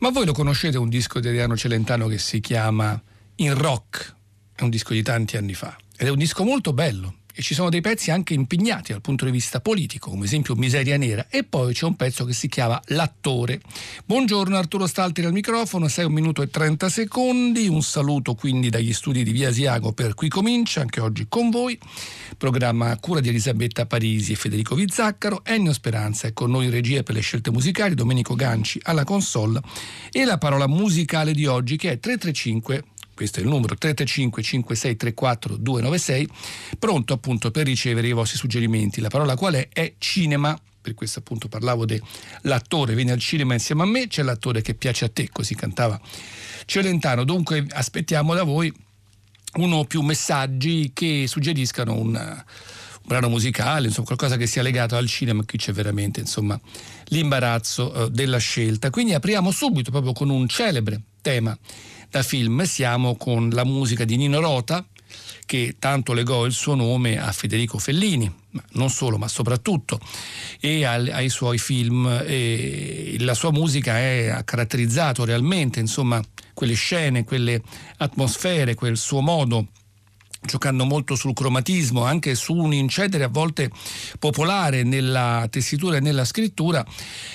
Ma voi lo conoscete un disco di Adriano Celentano che si chiama In Rock? È un disco di tanti anni fa ed è un disco molto bello e ci sono dei pezzi anche impegnati dal punto di vista politico, come esempio Miseria Nera, e poi c'è un pezzo che si chiama L'attore. Buongiorno Arturo Stalti al microfono, 6 un minuto e 30 secondi, un saluto quindi dagli studi di Via Asiago per Qui Comincia, anche oggi con voi, programma cura di Elisabetta Parisi e Federico Vizzaccaro, Ennio Speranza è con noi in regia per le scelte musicali, Domenico Ganci alla console e la parola musicale di oggi che è 335 questo è il numero 335 5634 296, pronto appunto per ricevere i vostri suggerimenti. La parola qual è? È cinema per questo appunto parlavo dell'attore, vieni al cinema insieme a me, c'è l'attore che piace a te, così cantava Celentano. Dunque aspettiamo da voi uno o più messaggi che suggeriscano un, un brano musicale, insomma qualcosa che sia legato al cinema, qui c'è veramente insomma l'imbarazzo eh, della scelta. Quindi apriamo subito proprio con un celebre tema da film siamo con la musica di Nino Rota, che tanto legò il suo nome a Federico Fellini, non solo, ma soprattutto, e ai, ai suoi film. E la sua musica è, ha caratterizzato realmente insomma, quelle scene, quelle atmosfere, quel suo modo giocando molto sul cromatismo, anche su un incedere a volte popolare nella tessitura e nella scrittura,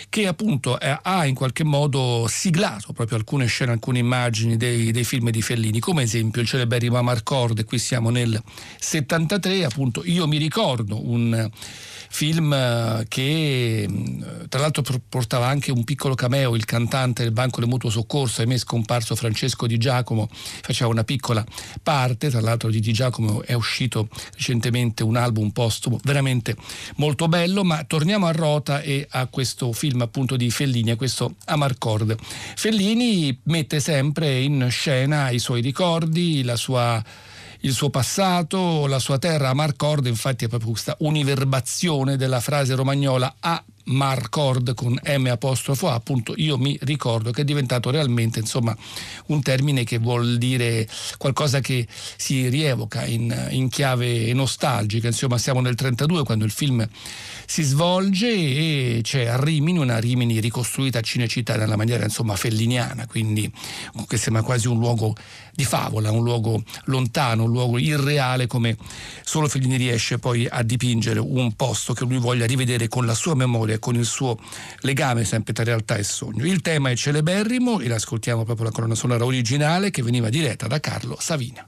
che appunto eh, ha in qualche modo siglato proprio alcune scene, alcune immagini dei, dei film di Fellini, come esempio il celeberrimo Amarcord, qui siamo nel 73, appunto io mi ricordo un film eh, che mm, tra l'altro portava anche un piccolo cameo, il cantante del Banco del Mutuo Soccorso, ahimè scomparso Francesco Di Giacomo, faceva una piccola parte, tra l'altro di Di Giacomo è uscito recentemente un album postumo veramente molto bello, ma torniamo a Rota e a questo film appunto di Fellini, a questo Amarcord. Fellini mette sempre in scena i suoi ricordi, la sua il suo passato, la sua terra. Marcord infatti è proprio questa univerbazione della frase romagnola a Marcord con M apostrofo A, appunto io mi ricordo che è diventato realmente insomma un termine che vuol dire qualcosa che si rievoca in, in chiave nostalgica, insomma siamo nel 32 quando il film si svolge e c'è a Rimini una Rimini ricostruita a Cinecittà nella maniera insomma felliniana, quindi che sembra quasi un luogo di favola, un luogo lontano, un luogo irreale come solo Fellini riesce poi a dipingere un posto che lui voglia rivedere con la sua memoria con il suo legame sempre tra realtà e sogno. Il tema è celeberrimo e l'ascoltiamo proprio la colonna sonora originale che veniva diretta da Carlo Savina.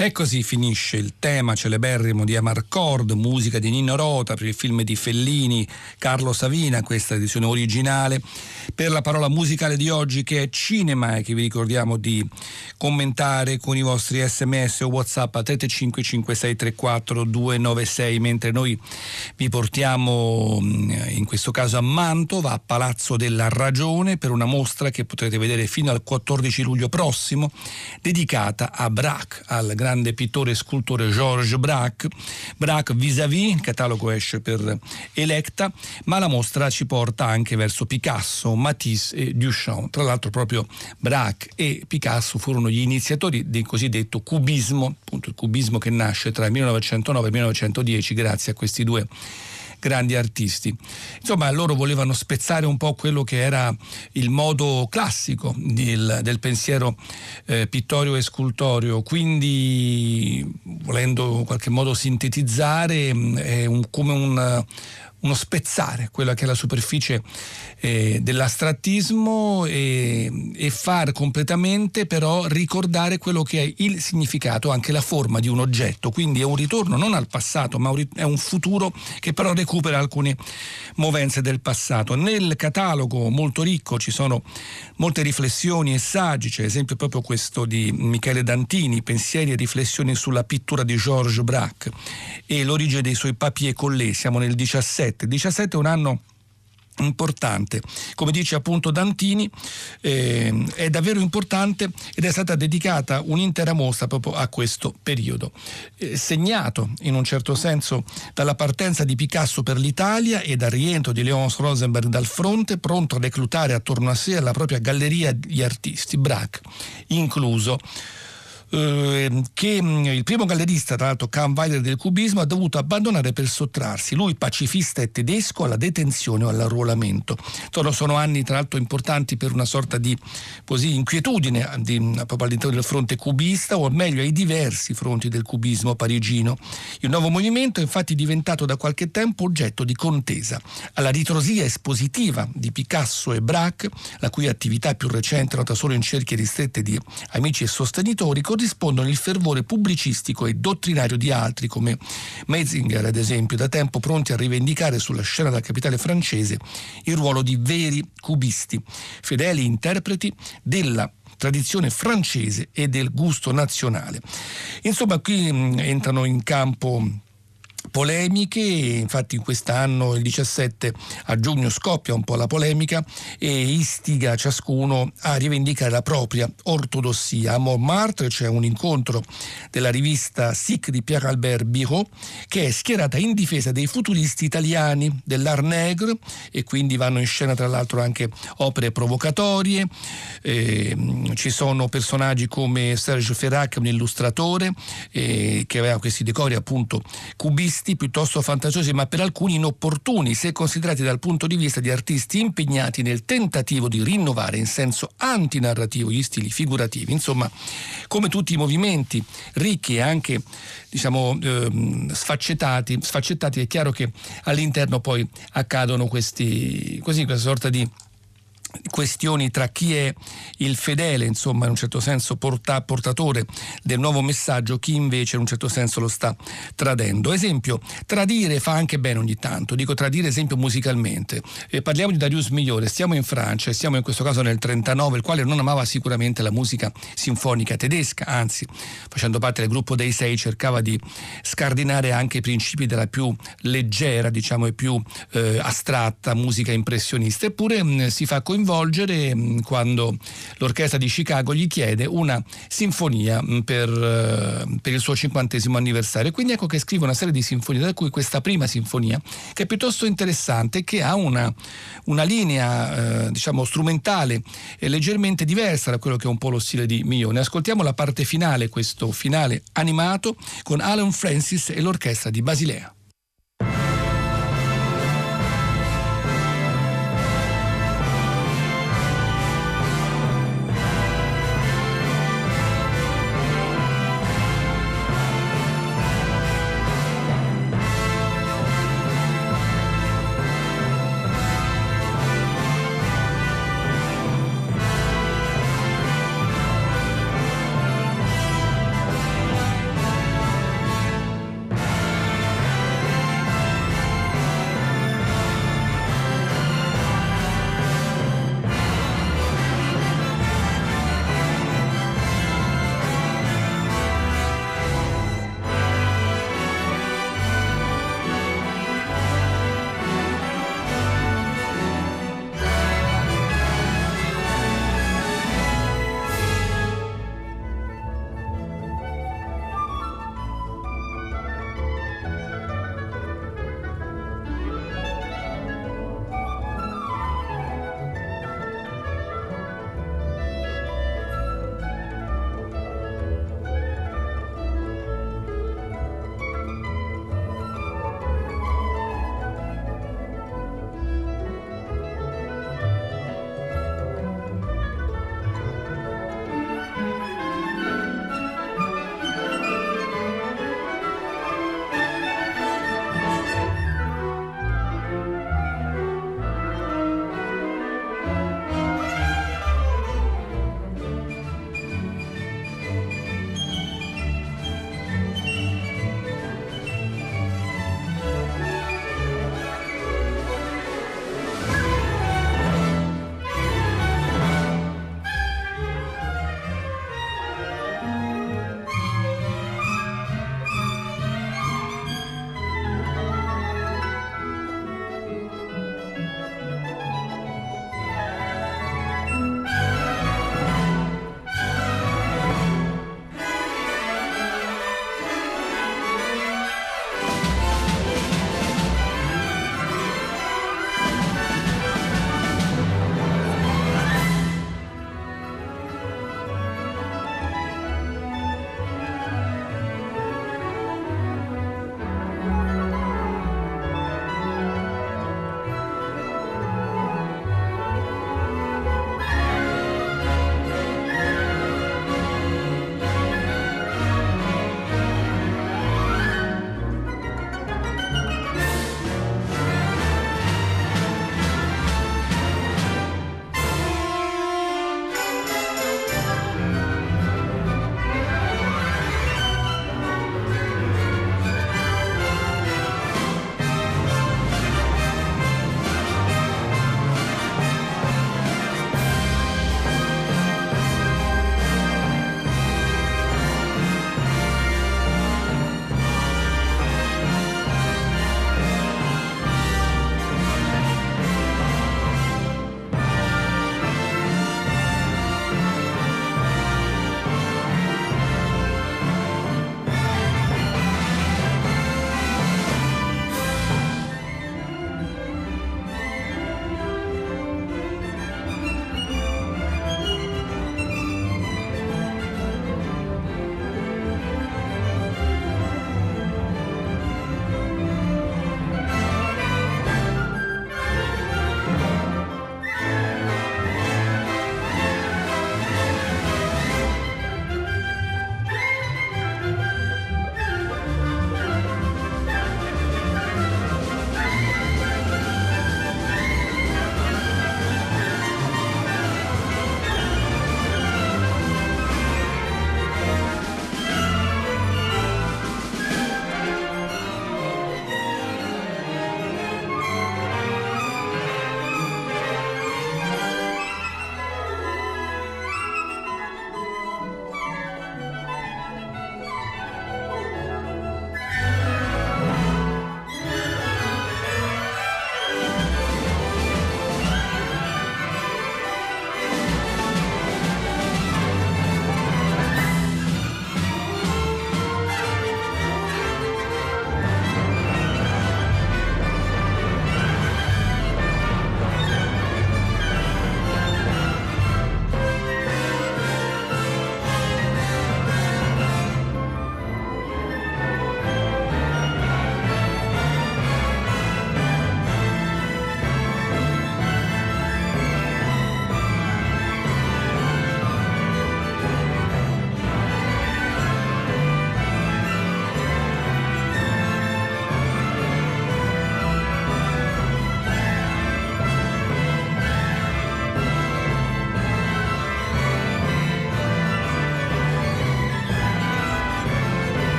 E così finisce il tema celeberrimo di Amarcord, musica di Nino Rota per il film di Fellini, Carlo Savina, questa edizione originale, per la parola musicale di oggi che è cinema e che vi ricordiamo di commentare con i vostri sms o whatsapp a 3355634 mentre noi vi portiamo mm, in questo caso a Mantova, a Palazzo della Ragione, per una mostra che potrete vedere fino al 14 luglio prossimo, dedicata a Braque, al grande grande pittore e scultore Georges Braque. Braque vis-à-vis, il catalogo esce per Electa, ma la mostra ci porta anche verso Picasso, Matisse e Duchamp. Tra l'altro proprio Braque e Picasso furono gli iniziatori del cosiddetto cubismo, appunto il cubismo che nasce tra il 1909 e il 1910 grazie a questi due grandi artisti. Insomma, loro volevano spezzare un po' quello che era il modo classico del, del pensiero eh, pittorio e scultorio, quindi volendo in qualche modo sintetizzare è un, come un uno spezzare quella che è la superficie eh, dell'astrattismo e, e, far completamente però ricordare quello che è il significato, anche la forma di un oggetto. Quindi è un ritorno non al passato, ma è un futuro che però recupera alcune movenze del passato. Nel catalogo molto ricco ci sono molte riflessioni e saggi, c'è esempio proprio questo di Michele Dantini, Pensieri e riflessioni sulla pittura di Georges Braque e l'origine dei suoi papier collé, siamo nel 17 17. 17 è un anno importante. Come dice appunto Dantini, eh, è davvero importante ed è stata dedicata un'intera mostra proprio a questo periodo, eh, segnato in un certo senso dalla partenza di Picasso per l'Italia e dal rientro di Leon Rosenberg dal fronte, pronto a reclutare attorno a sé la propria galleria di artisti, Braque incluso eh, che mm, il primo gallerista, tra l'altro Kahnweiler del cubismo, ha dovuto abbandonare per sottrarsi, lui pacifista e tedesco, alla detenzione o all'arruolamento. Sono, sono anni tra l'altro importanti per una sorta di così, inquietudine di, mm, proprio all'interno del fronte cubista o meglio ai diversi fronti del cubismo parigino. Il nuovo movimento è infatti diventato da qualche tempo oggetto di contesa. Alla ritrosia espositiva di Picasso e Braque, la cui attività più recente nota solo in cerchie ristrette di amici e sostenitori, corrispondono il fervore pubblicistico e dottrinario di altri come Metzinger, ad esempio, da tempo pronti a rivendicare sulla scena della capitale francese il ruolo di veri cubisti, fedeli interpreti della tradizione francese e del gusto nazionale. Insomma, qui entrano in campo polemiche, infatti in quest'anno il 17 a giugno scoppia un po' la polemica e istiga ciascuno a rivendicare la propria ortodossia. A Montmartre c'è un incontro della rivista SIC di Pierre Albert Biro che è schierata in difesa dei futuristi italiani dell'Art Negre e quindi vanno in scena tra l'altro anche opere provocatorie. Eh, ci sono personaggi come Serge Ferrac, un illustratore eh, che aveva questi decori appunto cubisti testi piuttosto fantasiosi ma per alcuni inopportuni se considerati dal punto di vista di artisti impegnati nel tentativo di rinnovare in senso antinarrativo gli stili figurativi. Insomma, come tutti i movimenti ricchi e anche diciamo eh, sfaccettati, sfaccettati, è chiaro che all'interno poi accadono questi, così, questa sorta di questioni tra chi è il fedele, insomma, in un certo senso porta, portatore del nuovo messaggio, chi invece in un certo senso lo sta tradendo. Esempio, tradire fa anche bene ogni tanto, dico tradire esempio musicalmente. Eh, parliamo di Darius Migliore, stiamo in Francia, stiamo in questo caso nel 39, il quale non amava sicuramente la musica sinfonica tedesca, anzi, facendo parte del gruppo dei sei, cercava di scardinare anche i principi della più leggera, diciamo, e più eh, astratta musica impressionista, eppure mh, si fa coinvolgere coinvolgere mm, quando l'orchestra di Chicago gli chiede una sinfonia mm, per, eh, per il suo cinquantesimo anniversario. Quindi ecco che scrive una serie di sinfonie, da cui questa prima sinfonia, che è piuttosto interessante, che ha una, una linea eh, diciamo strumentale leggermente diversa da quello che è un po' lo stile di Mione. Ascoltiamo la parte finale, questo finale animato, con Alan Francis e l'orchestra di Basilea.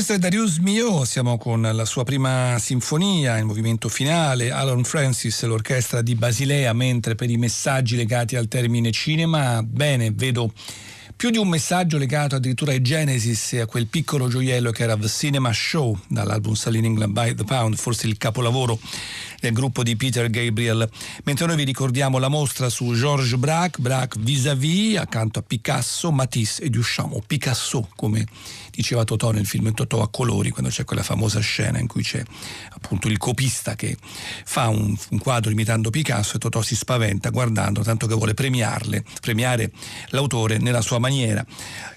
Questo è Darius Mio, siamo con la sua prima sinfonia, il movimento finale, Alan Francis, l'orchestra di Basilea, mentre per i messaggi legati al termine cinema, bene, vedo più di un messaggio legato addirittura ai Genesis e a quel piccolo gioiello che era The Cinema Show dall'album Selling England by the Pound, forse il capolavoro del gruppo di Peter Gabriel. Mentre noi vi ricordiamo la mostra su Georges Braque, Braque vis-à-vis, accanto a Picasso, Matisse e Duchamp, o Picasso come diceva Totò nel film Totò a colori, quando c'è quella famosa scena in cui c'è appunto il copista che fa un, un quadro imitando Picasso e Totò si spaventa guardando, tanto che vuole premiarle, premiare l'autore nella sua maniera.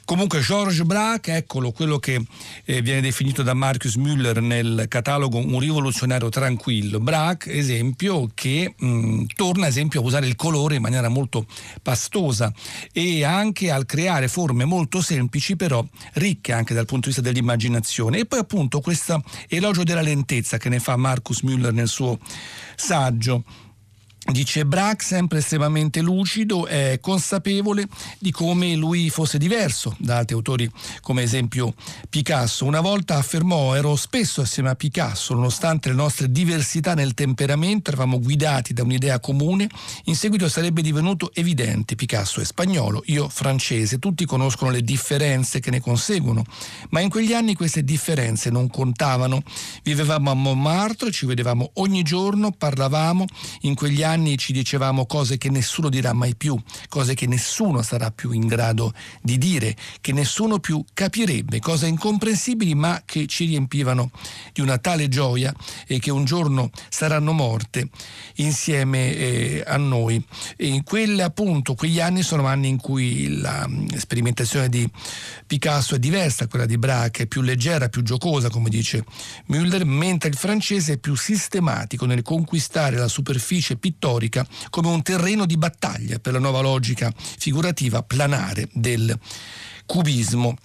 Comunque Georges Braque, eccolo, quello che eh, viene definito da Marcus Müller nel catalogo un rivoluzionario tranquillo. Braque, esempio, che mh, torna esempio a usare il colore in maniera molto pastosa e anche al creare forme molto semplici però ricche anche dal punto di vista dell'immaginazione. E poi appunto questo elogio della lentezza che ne fa Marcus Müller nel suo saggio. Dice Braque, sempre estremamente lucido, è consapevole di come lui fosse diverso da altri autori, come esempio Picasso. Una volta affermò, ero spesso assieme a Picasso, nonostante le nostre diversità nel temperamento, eravamo guidati da un'idea comune. In seguito sarebbe divenuto evidente, Picasso è spagnolo, io francese, tutti conoscono le differenze che ne conseguono, ma in quegli anni queste differenze non contavano. Vivevamo a Montmartre, ci vedevamo ogni giorno, parlavamo, in quegli anni anni ci dicevamo cose che nessuno dirà mai più, cose che nessuno sarà più in grado di dire, che nessuno più capirebbe, cose incomprensibili ma che ci riempivano di una tale gioia e che un giorno saranno morte insieme eh, a noi. E in quelle appunto, quegli anni sono anni in cui la mm, sperimentazione di Picasso è diversa, quella di Braque è più leggera, più giocosa, come dice Müller, mentre il francese è più sistematico nel conquistare la superficie pittorica storica come un terreno di battaglia per la nuova logica figurativa planare del cubismo.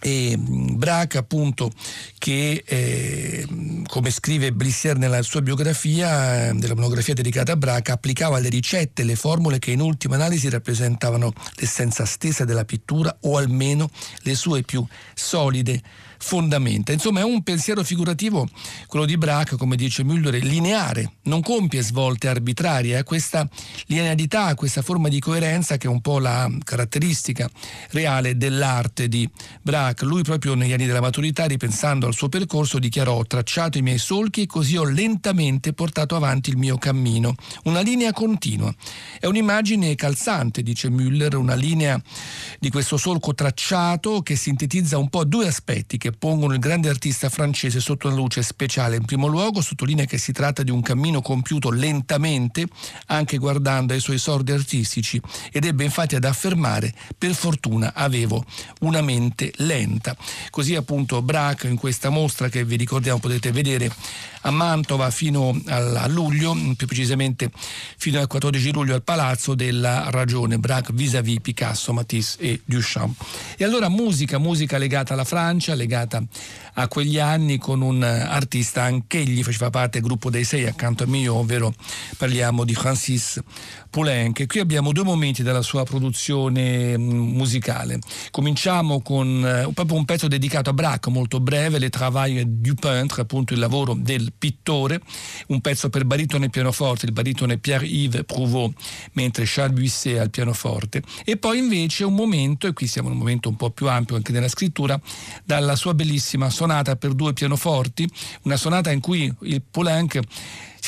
E Braque appunto che eh, come scrive Blissier nella sua biografia della monografia dedicata a Braque applicava le ricette le formule che in ultima analisi rappresentavano l'essenza stessa della pittura o almeno le sue più solide fondamenta. Insomma, è un pensiero figurativo, quello di Braque, come dice Müller, lineare, non compie svolte arbitrarie, ha questa linearità, questa forma di coerenza che è un po' la caratteristica reale dell'arte di Braque. Lui proprio negli anni della maturità, ripensando al suo percorso, dichiarò ho tracciato i miei solchi e così ho lentamente portato avanti il mio cammino. Una linea continua. È un'immagine calzante, dice Müller, una linea di questo solco tracciato che sintetizza un po' due aspetti che che pongono il grande artista francese sotto una luce speciale. In primo luogo sottolinea che si tratta di un cammino compiuto lentamente, anche guardando ai suoi sordi artistici, ed ebbe infatti ad affermare per fortuna avevo una mente lenta. Così appunto Braque in questa mostra che vi ricordiamo potete vedere a Mantova fino a luglio, più precisamente fino al 14 luglio al Palazzo della Ragione, Braque vis-à-vis Picasso, Matisse e Duchamp. E allora musica, musica legata alla Francia, legata a quegli anni con un artista, anch'egli faceva parte del gruppo dei sei accanto a me, ovvero parliamo di Francis Poulenc. Qui abbiamo due momenti della sua produzione mm, musicale. Cominciamo con eh, proprio un pezzo dedicato a Braque, molto breve, Le Travail du Peintre, appunto il lavoro del pittore, un pezzo per baritone e pianoforte, il baritone Pierre-Yves Prouveau, mentre Charles Buisset al pianoforte. E poi invece un momento, e qui siamo in un momento un po' più ampio anche nella scrittura, dalla sua bellissima sonata per due pianoforti, una sonata in cui il Poulenc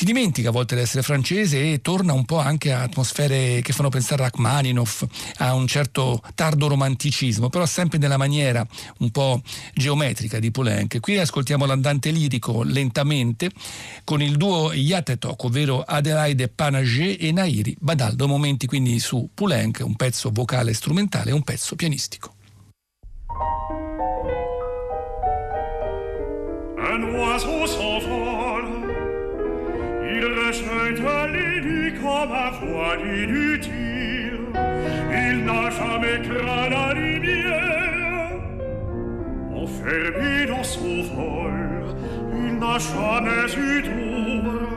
si dimentica a volte di essere francese e torna un po' anche a atmosfere che fanno pensare a Rachmaninoff, a un certo tardo romanticismo, però sempre nella maniera un po' geometrica di Poulenc. Qui ascoltiamo l'andante lirico lentamente con il duo Yatetok, ovvero Adelaide Panager e Nairi Badaldo, momenti quindi su Poulenc, un pezzo vocale strumentale e un pezzo pianistico. Un oiseau s'envole Il à l'élu comme à voix inutile. Il n'a jamais craint la lumière. Enfermé dans son vol, il n'a jamais eu d'ombre.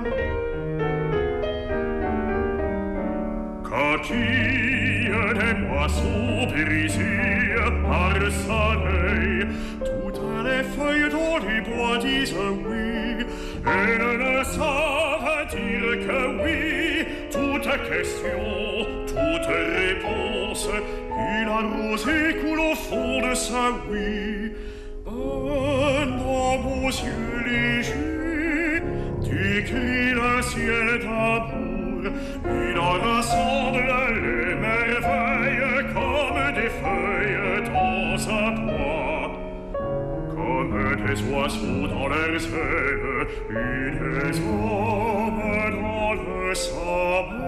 Il des moissons brisées par sa l'œil, toutes les feuilles doit dire oui et ne savent dire que oui, toute question, toute réponse, il une rosée coule au fond de sa oui. Un dans vos yeux légers, décrit le ciel d'amour, il en rassemble les merveilles comme des feuilles dans sa bois, comme des oiseaux dans leurs ailes, une oiseaux some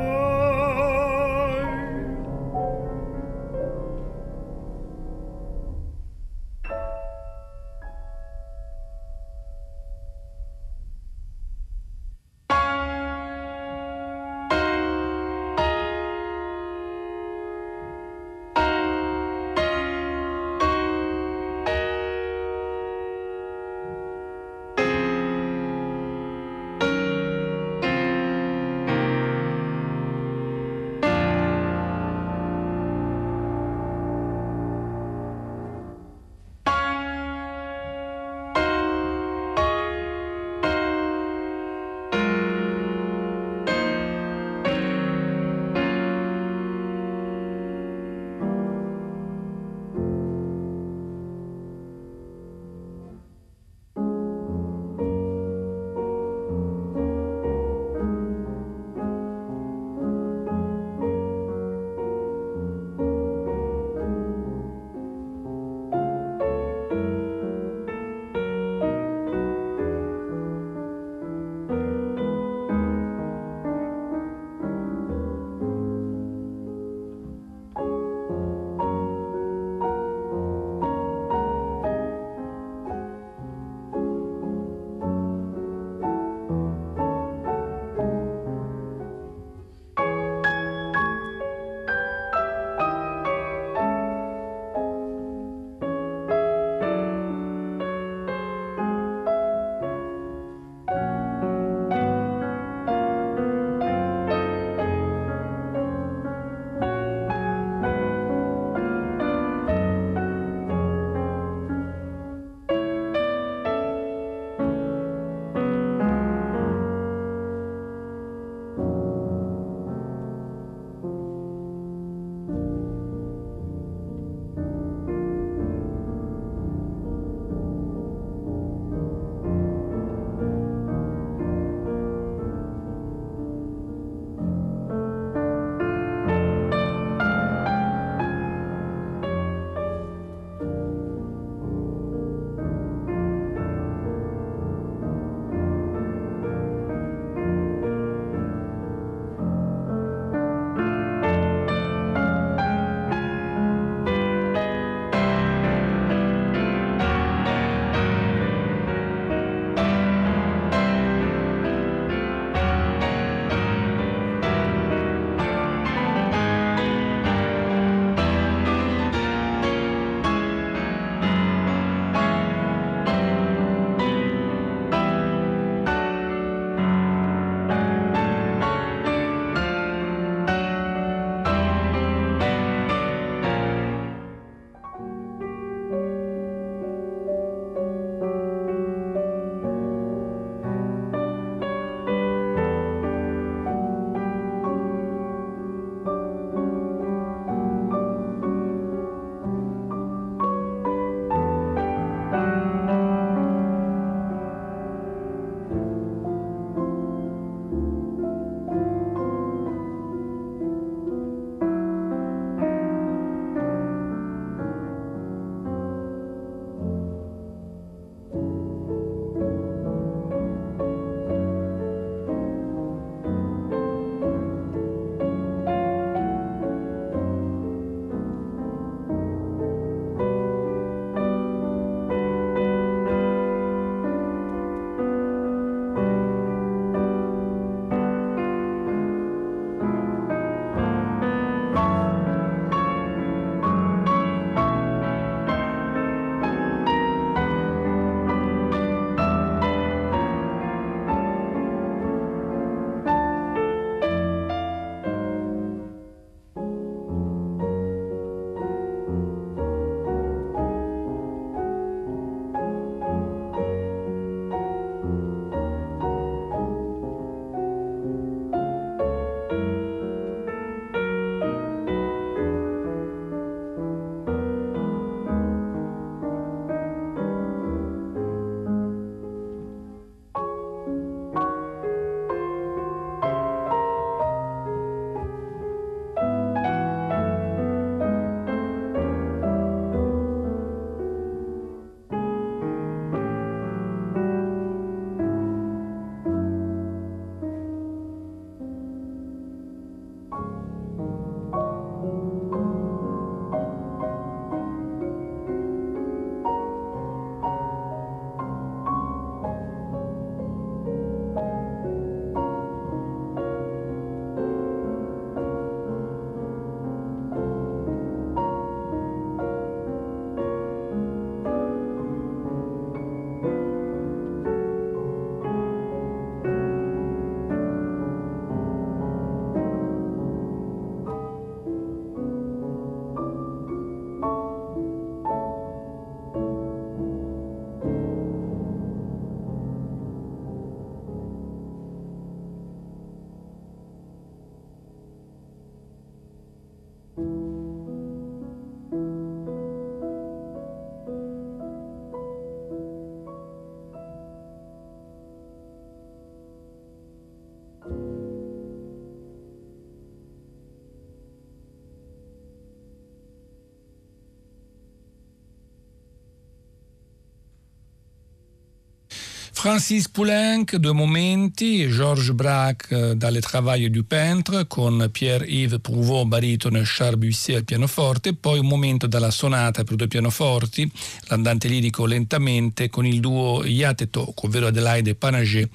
Francis Poulenc, due momenti, Georges Braque eh, dalle Travaille du Peintre con Pierre-Yves Prouveau, baritono e Charles Bussier al pianoforte, poi un momento dalla sonata per due pianoforti, l'andante lirico lentamente con il duo Yate Toko, ovvero Adelaide Panaget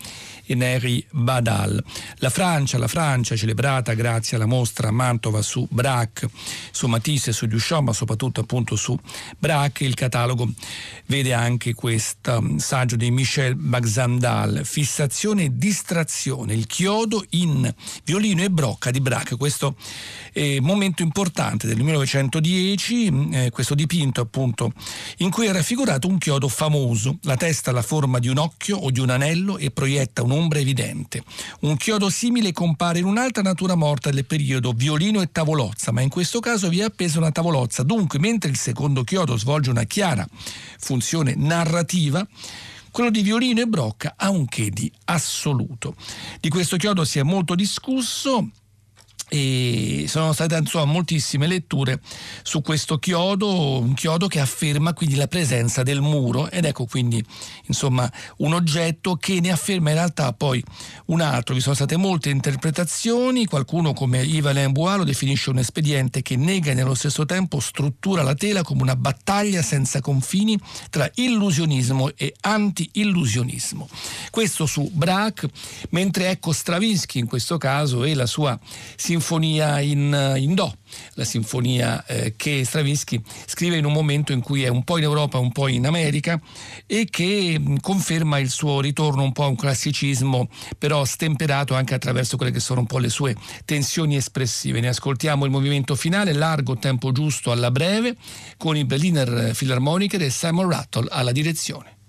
e Neri Badal. La Francia, la Francia celebrata grazie alla mostra a Mantova su Braque, su Matisse, su Duchamp, ma soprattutto appunto su Braque, il catalogo vede anche questo mm, saggio di Michel Baxandal, Fissazione e distrazione, il chiodo in violino e brocca di Braque, questo è momento importante del 1910, mm, eh, questo dipinto appunto in cui è raffigurato un chiodo famoso, la testa ha la forma di un occhio o di un anello e proietta un'ombra evidente. Un chiodo simile compare in un'altra natura morta del periodo, violino e tavolozza, ma in questo caso vi è appesa una tavolozza, dunque mentre il secondo chiodo svolge una chiara funzione narrativa, quello di violino e brocca ha un che di assoluto. Di questo chiodo si è molto discusso, e sono state insomma, moltissime letture su questo chiodo, un chiodo che afferma quindi la presenza del muro ed ecco quindi insomma un oggetto che ne afferma in realtà poi un altro. Vi sono state molte interpretazioni, qualcuno come Yves Alain Bois lo definisce un espediente che nega e nello stesso tempo struttura la tela come una battaglia senza confini tra illusionismo e anti-illusionismo. Questo su Braque, mentre ecco Stravinsky in questo caso e la sua sinfonia sinfonia in, in Do, la sinfonia eh, che Stravinsky scrive in un momento in cui è un po' in Europa, un po' in America e che mh, conferma il suo ritorno un po' a un classicismo, però stemperato anche attraverso quelle che sono un po' le sue tensioni espressive. Ne ascoltiamo il movimento finale, largo tempo giusto alla breve, con i Berliner Philharmoniker e Simon Rattle alla direzione.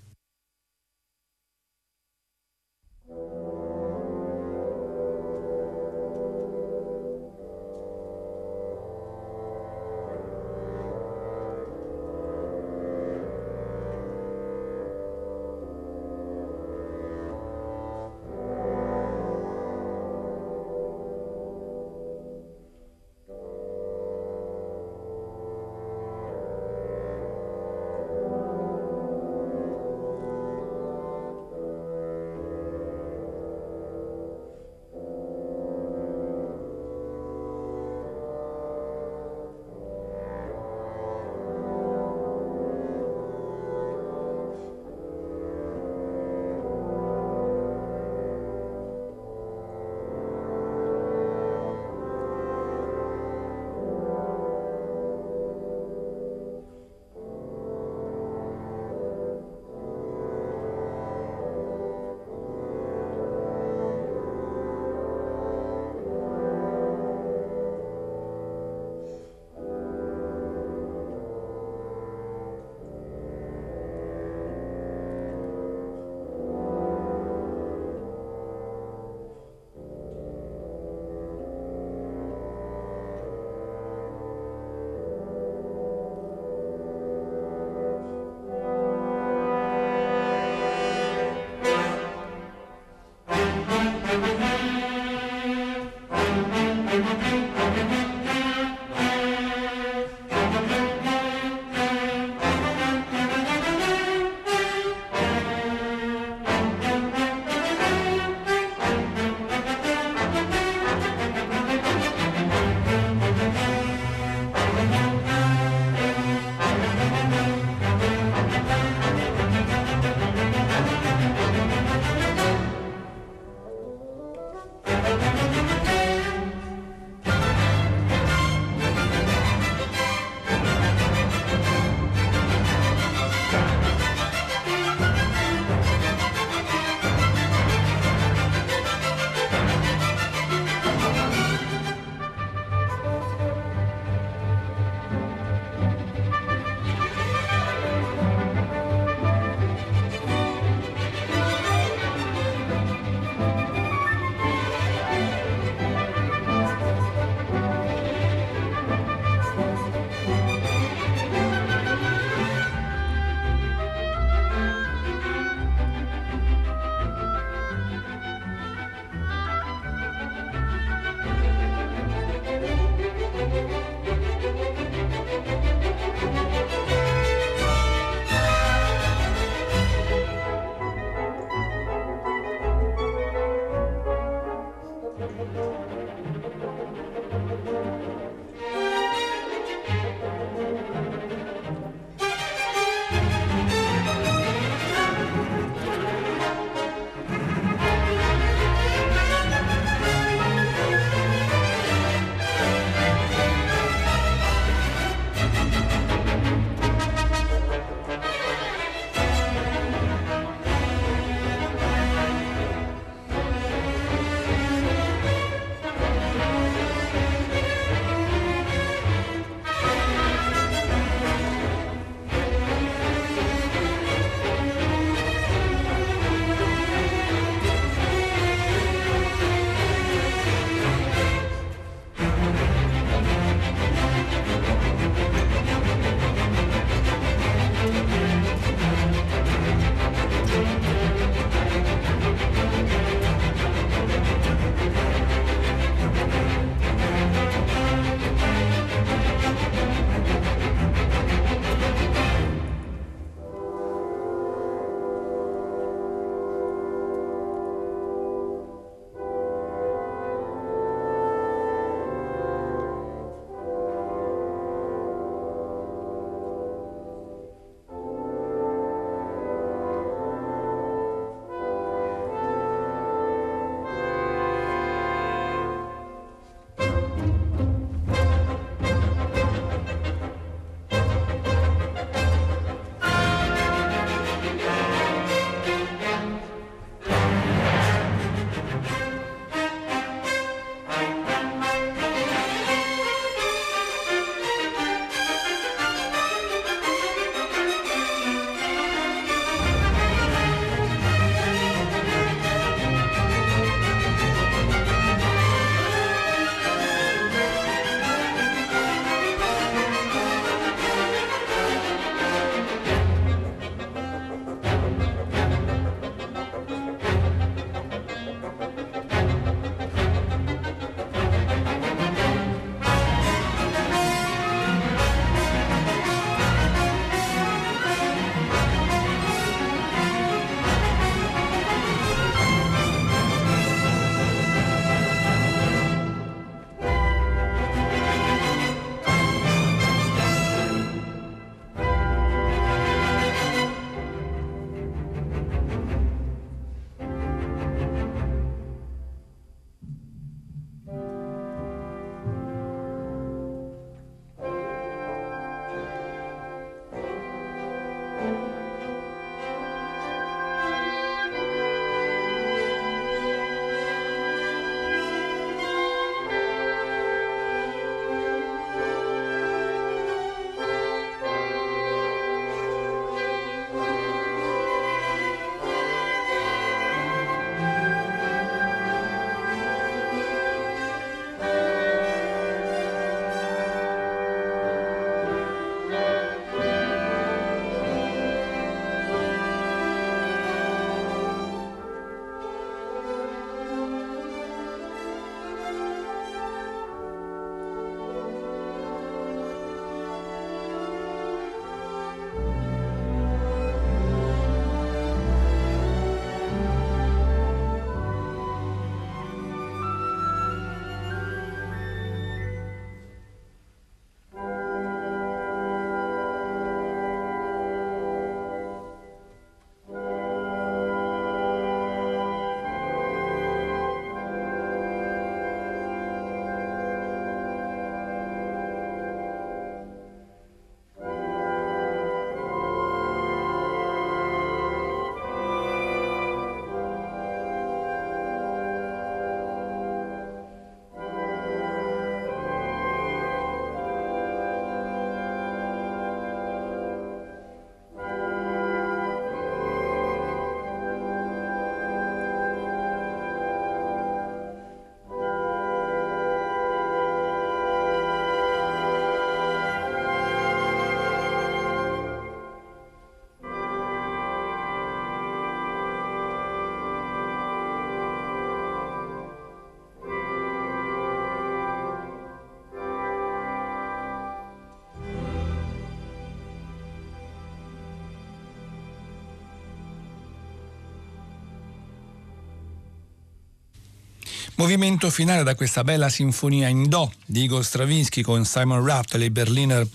Movimento finale da questa bella sinfonia in Do di Igor Stravinsky con Simon e le Berliner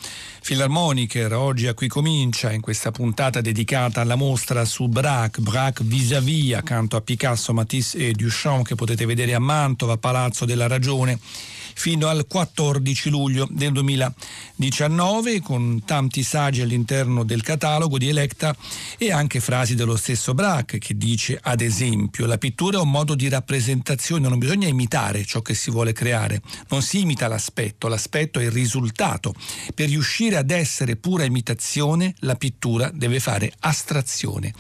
Philharmoniker. Oggi a qui comincia in questa puntata dedicata alla mostra su Braque, Braque vis-à-vis accanto a Picasso, Matisse e Duchamp che potete vedere a Mantova, Palazzo della Ragione fino al 14 luglio del 2019 con tanti saggi all'interno del catalogo di Electa e anche frasi dello stesso Braque che dice ad esempio la pittura è un modo di rappresentazione, non bisogna imitare ciò che si vuole creare, non si imita l'aspetto, l'aspetto è il risultato. Per riuscire ad essere pura imitazione la pittura deve fare astrazione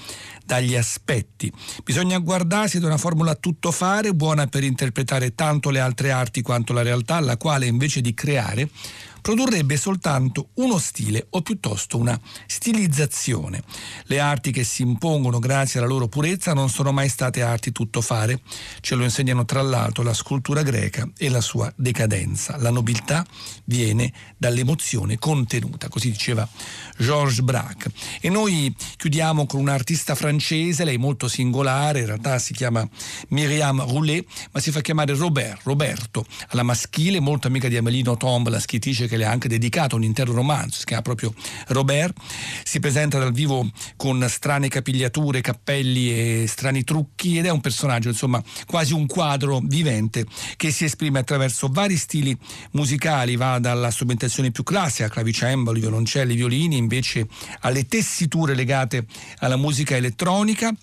dagli aspetti. Bisogna guardarsi da una formula tutto fare, buona per interpretare tanto le altre arti quanto la realtà, la quale invece di creare produrrebbe soltanto uno stile o piuttosto una stilizzazione. Le arti che si impongono grazie alla loro purezza non sono mai state arti tutto fare, ce lo insegnano tra l'altro la scultura greca e la sua decadenza. La nobiltà viene dall'emozione contenuta, così diceva Georges Braque. E noi chiudiamo con un'artista francese, lei molto singolare, in realtà si chiama Myriam Roulet, ma si fa chiamare Robert, Roberto, alla maschile, molto amica di Amelino Tombe, la scrittrice che che le ha anche dedicato un intero romanzo, si chiama proprio Robert, si presenta dal vivo con strane capigliature, cappelli e strani trucchi ed è un personaggio, insomma, quasi un quadro vivente che si esprime attraverso vari stili musicali, va dalla strumentazione più classica, clavicembali, violoncelli, violini, invece alle tessiture legate alla musica elettronica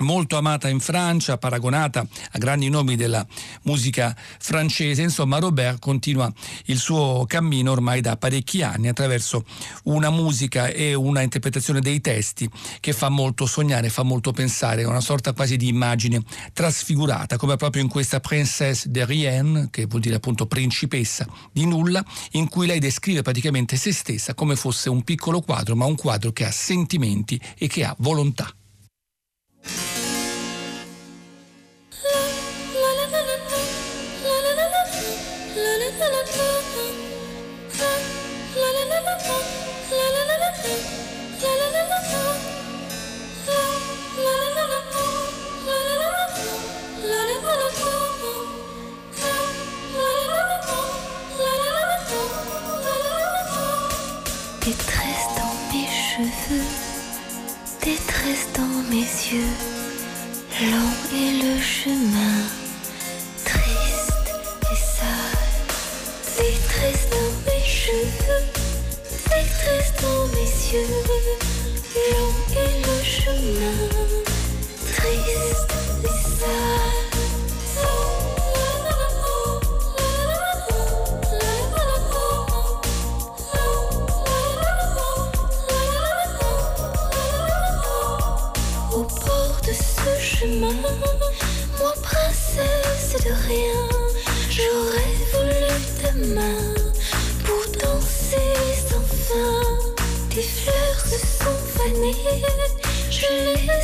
molto amata in Francia, paragonata a grandi nomi della musica francese. Insomma, Robert continua il suo cammino ormai da parecchi anni attraverso una musica e una interpretazione dei testi che fa molto sognare, fa molto pensare, una sorta quasi di immagine trasfigurata, come proprio in questa Princesse de Rien, che vuol dire appunto principessa di nulla, in cui lei descrive praticamente se stessa come fosse un piccolo quadro, ma un quadro che ha sentimenti e che ha volontà. Mes yeux, long est le chemin, triste et sale, détresse dans mes cheveux, détresse dans mes yeux, long est le chemin, triste et sale. De rien, j'aurais voulu ta main pour danser sans fin. Tes fleurs se sont fanées, je les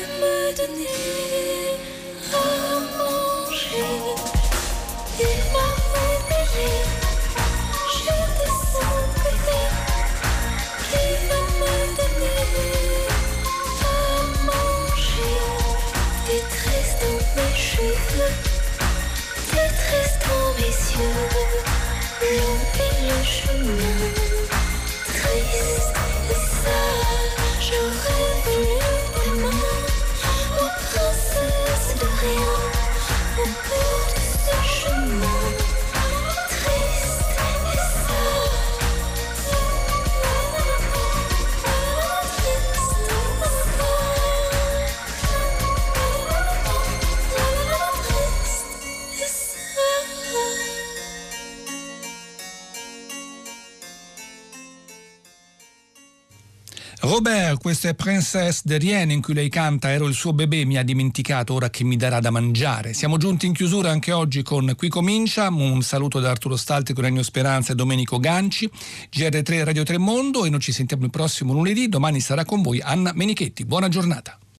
Madonna. È Princess de Rien in cui lei canta Ero il suo bebè, mi ha dimenticato ora che mi darà da mangiare. Siamo giunti in chiusura anche oggi con Qui comincia, un saluto da Arturo Stalti con Ennio Speranza e Domenico Ganci, GR3 Radio 3 Mondo e noi ci sentiamo il prossimo lunedì, domani sarà con voi Anna Menichetti. Buona giornata.